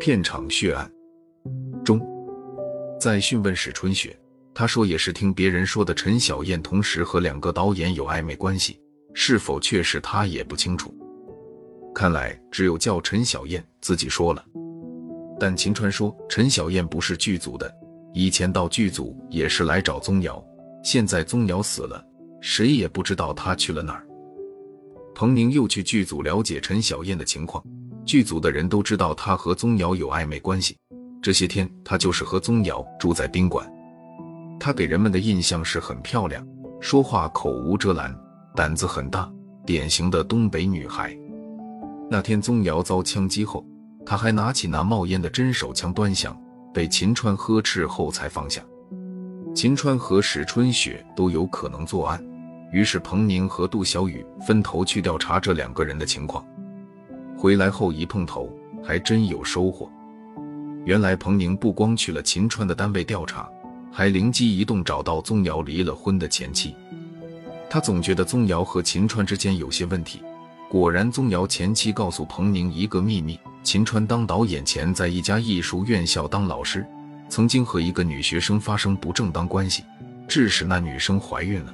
片场血案中，在讯问史春雪，他说也是听别人说的。陈小燕同时和两个导演有暧昧关系，是否确实他也不清楚。看来只有叫陈小燕自己说了。但秦川说陈小燕不是剧组的，以前到剧组也是来找宗瑶，现在宗瑶死了，谁也不知道她去了哪儿。彭宁又去剧组了解陈小燕的情况，剧组的人都知道她和宗瑶有暧昧关系。这些天，她就是和宗瑶住在宾馆。她给人们的印象是很漂亮，说话口无遮拦，胆子很大，典型的东北女孩。那天宗瑶遭枪击后，她还拿起那冒烟的真手枪端详，被秦川呵斥后才放下。秦川和史春雪都有可能作案。于是，彭宁和杜小雨分头去调查这两个人的情况。回来后一碰头，还真有收获。原来，彭宁不光去了秦川的单位调查，还灵机一动找到宗瑶离了婚的前妻。他总觉得宗瑶和秦川之间有些问题。果然，宗瑶前妻告诉彭宁一个秘密：秦川当导演前，在一家艺术院校当老师，曾经和一个女学生发生不正当关系，致使那女生怀孕了。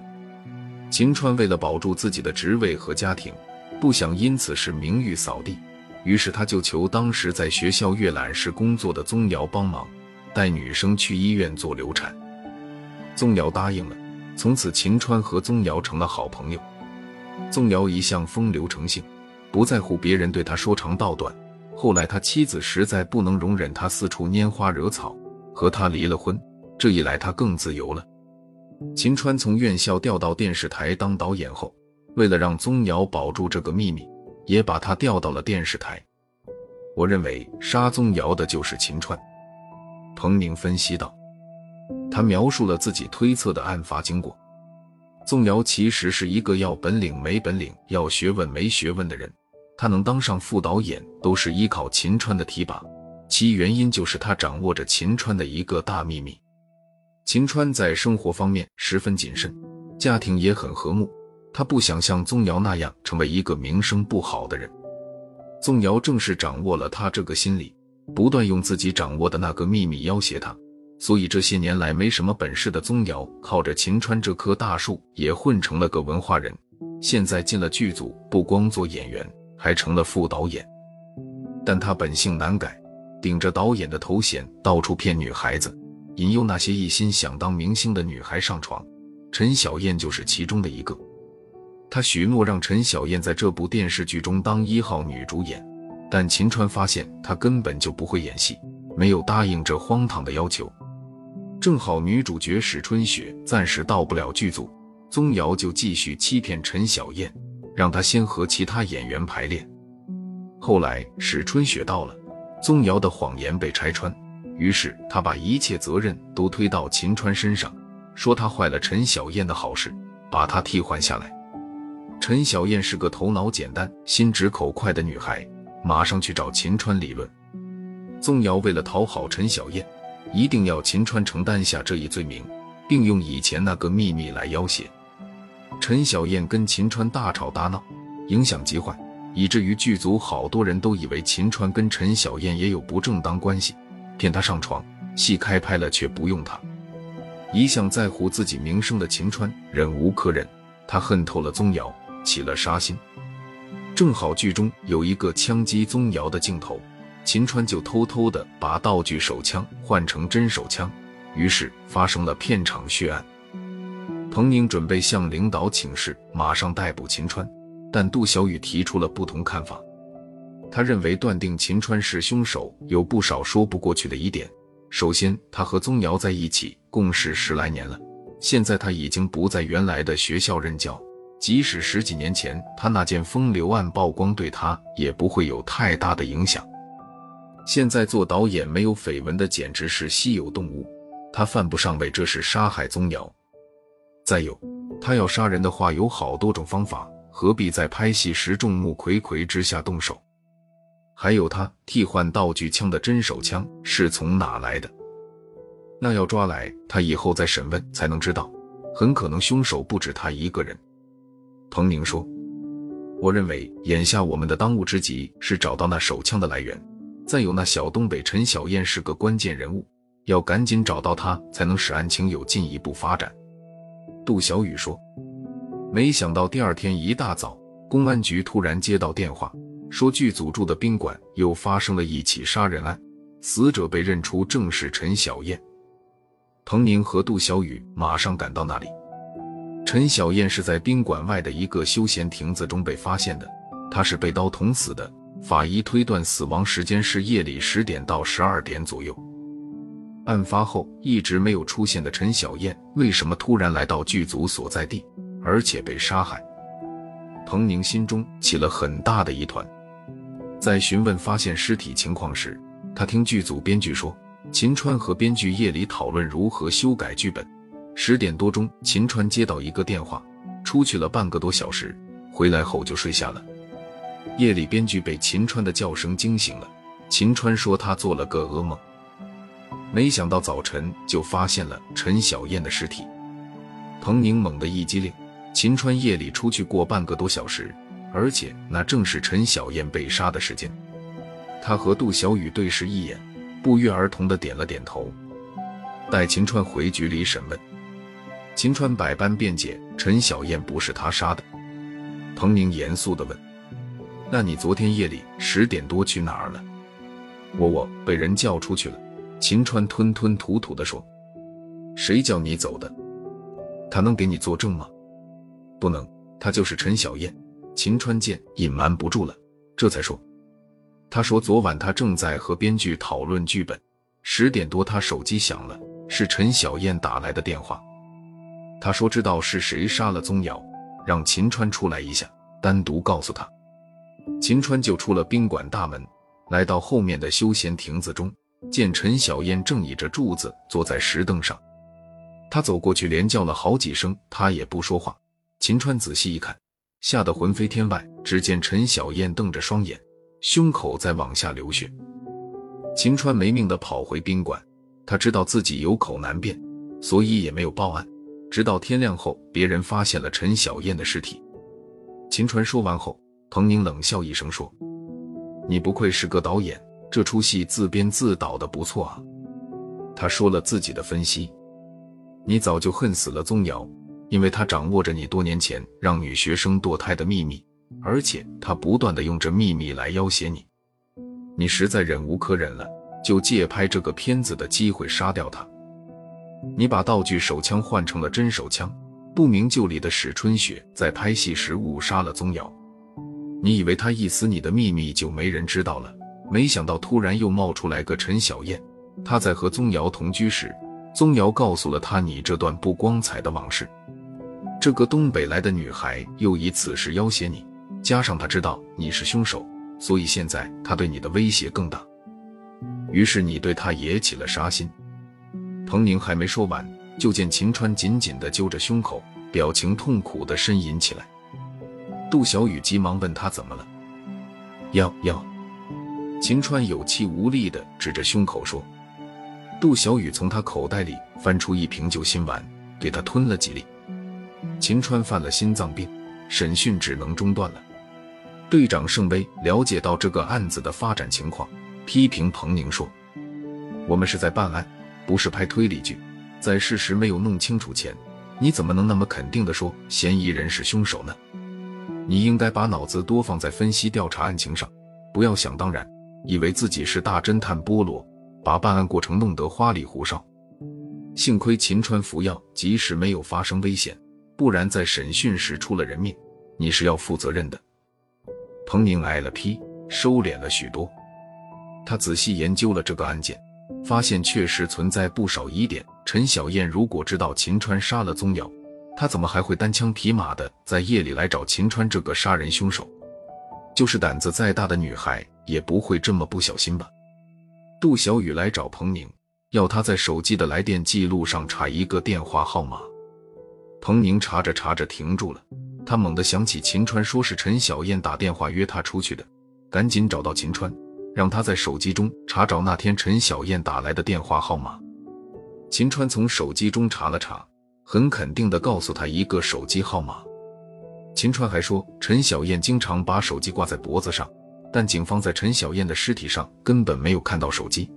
秦川为了保住自己的职位和家庭，不想因此是名誉扫地，于是他就求当时在学校阅览室工作的宗瑶帮忙，带女生去医院做流产。宗瑶答应了，从此秦川和宗瑶成了好朋友。宗瑶一向风流成性，不在乎别人对他说长道短。后来他妻子实在不能容忍他四处拈花惹草，和他离了婚。这一来，他更自由了。秦川从院校调到电视台当导演后，为了让宗瑶保住这个秘密，也把他调到了电视台。我认为杀宗瑶的就是秦川。彭宁分析道，他描述了自己推测的案发经过。宗瑶其实是一个要本领没本领、要学问没学问的人，他能当上副导演都是依靠秦川的提拔，其原因就是他掌握着秦川的一个大秘密。秦川在生活方面十分谨慎，家庭也很和睦。他不想像宗瑶那样成为一个名声不好的人。宗瑶正是掌握了他这个心理，不断用自己掌握的那个秘密要挟他。所以这些年来没什么本事的宗瑶，靠着秦川这棵大树也混成了个文化人。现在进了剧组，不光做演员，还成了副导演。但他本性难改，顶着导演的头衔，到处骗女孩子。引诱那些一心想当明星的女孩上床，陈小燕就是其中的一个。他许诺让陈小燕在这部电视剧中当一号女主演，但秦川发现她根本就不会演戏，没有答应这荒唐的要求。正好女主角史春雪暂时到不了剧组，宗瑶就继续欺骗陈小燕，让她先和其他演员排练。后来史春雪到了，宗瑶的谎言被拆穿。于是他把一切责任都推到秦川身上，说他坏了陈小燕的好事，把他替换下来。陈小燕是个头脑简单、心直口快的女孩，马上去找秦川理论。宗瑶为了讨好陈小燕，一定要秦川承担下这一罪名，并用以前那个秘密来要挟陈小燕。跟秦川大吵大闹，影响极坏，以至于剧组好多人都以为秦川跟陈小燕也有不正当关系。骗他上床，戏开拍了却不用他。一向在乎自己名声的秦川忍无可忍，他恨透了宗瑶，起了杀心。正好剧中有一个枪击宗瑶的镜头，秦川就偷偷的把道具手枪换成真手枪，于是发生了片场血案。彭宁准备向领导请示，马上逮捕秦川，但杜小雨提出了不同看法。他认为断定秦川是凶手有不少说不过去的疑点。首先，他和宗瑶在一起共事十来年了，现在他已经不在原来的学校任教，即使十几年前他那件风流案曝光，对他也不会有太大的影响。现在做导演没有绯闻的简直是稀有动物，他犯不上为这事杀害宗瑶。再有，他要杀人的话有好多种方法，何必在拍戏时众目睽睽之下动手？还有他替换道具枪的真手枪是从哪来的？那要抓来他以后再审问才能知道。很可能凶手不止他一个人。彭宁说：“我认为眼下我们的当务之急是找到那手枪的来源，再有那小东北陈小燕是个关键人物，要赶紧找到他，才能使案情有进一步发展。杜小雨说。没想到第二天一大早，公安局突然接到电话，说剧组住的宾馆又发生了一起杀人案，死者被认出正是陈小燕。彭宁和杜小雨马上赶到那里。陈小燕是在宾馆外的一个休闲亭子中被发现的，她是被刀捅死的。法医推断死亡时间是夜里十点到十二点左右。案发后一直没有出现的陈小燕，为什么突然来到剧组所在地，而且被杀害？彭宁心中起了很大的疑团。在询问发现尸体情况时，他听剧组编剧说，秦川和编剧夜里讨论如何修改剧本。十点多钟，秦川接到一个电话，出去了半个多小时，回来后就睡下了。夜里，编剧被秦川的叫声惊醒了。秦川说他做了个噩梦，没想到早晨就发现了陈小燕的尸体。彭宁猛地一激灵，秦川夜里出去过半个多小时，而且那正是陈小燕被杀的时间。他和杜小雨对视一眼，不约而同的点了点头。带秦川回局里审问。秦川百般辩解，陈小燕不是他杀的。彭宁严肃地问：“那你昨天夜里十点多去哪儿了？”“我我被人叫出去了。”秦川吞吞吐吐地说。“谁叫你走的？他能给你作证吗？”“不能，他就是陈小燕。”秦川见隐瞒不住了，这才说：“他说昨晚他正在和编剧讨论剧本，十点多他手机响了，是陈小燕打来的电话。”他说知道是谁杀了宗尧，让秦川出来一下，单独告诉他。秦川就出了宾馆大门，来到后面的休闲亭子中，见陈小燕正倚着柱子坐在石凳上。他走过去，连叫了好几声，他也不说话。秦川仔细一看，吓得魂飞天外。只见陈小燕瞪着双眼，胸口在往下流血。秦川没命的跑回宾馆，他知道自己有口难辩，所以也没有报案。直到天亮后，别人发现了陈小燕的尸体。秦川说完后，彭宁冷笑一声说：“你不愧是个导演，这出戏自编自导的不错啊。”他说了自己的分析：“你早就恨死了宗尧，因为他掌握着你多年前让女学生堕胎的秘密，而且他不断的用这秘密来要挟你。你实在忍无可忍了，就借拍这个片子的机会杀掉他。”你把道具手枪换成了真手枪，不明就里的史春雪在拍戏时误杀了宗尧。你以为他一死，你的秘密就没人知道了？没想到突然又冒出来个陈小燕，她在和宗尧同居时，宗尧告诉了他你这段不光彩的往事。这个东北来的女孩又以此事要挟你，加上她知道你是凶手，所以现在她对你的威胁更大。于是你对她也起了杀心。彭宁还没说完，就见秦川紧紧地揪着胸口，表情痛苦地呻吟起来。杜小雨急忙问他怎么了？要要！秦川有气无力地指着胸口说。杜小雨从他口袋里翻出一瓶救心丸，给他吞了几粒。秦川犯了心脏病，审讯只能中断了。队长盛威了解到这个案子的发展情况，批评彭宁说：“我们是在办案。”不是拍推理剧，在事实没有弄清楚前，你怎么能那么肯定的说嫌疑人是凶手呢？你应该把脑子多放在分析调查案情上，不要想当然，以为自己是大侦探波罗，把办案过程弄得花里胡哨。幸亏秦川服药，及时没有发生危险，不然在审讯时出了人命，你是要负责任的。彭宁挨了批，收敛了许多，他仔细研究了这个案件。发现确实存在不少疑点。陈小燕如果知道秦川杀了宗尧，她怎么还会单枪匹马的在夜里来找秦川这个杀人凶手？就是胆子再大的女孩，也不会这么不小心吧？杜小雨来找彭宁，要他在手机的来电记录上查一个电话号码。彭宁查着查着停住了，他猛地想起秦川说是陈小燕打电话约他出去的，赶紧找到秦川。让他在手机中查找那天陈小燕打来的电话号码。秦川从手机中查了查，很肯定地告诉他一个手机号码。秦川还说，陈小燕经常把手机挂在脖子上，但警方在陈小燕的尸体上根本没有看到手机。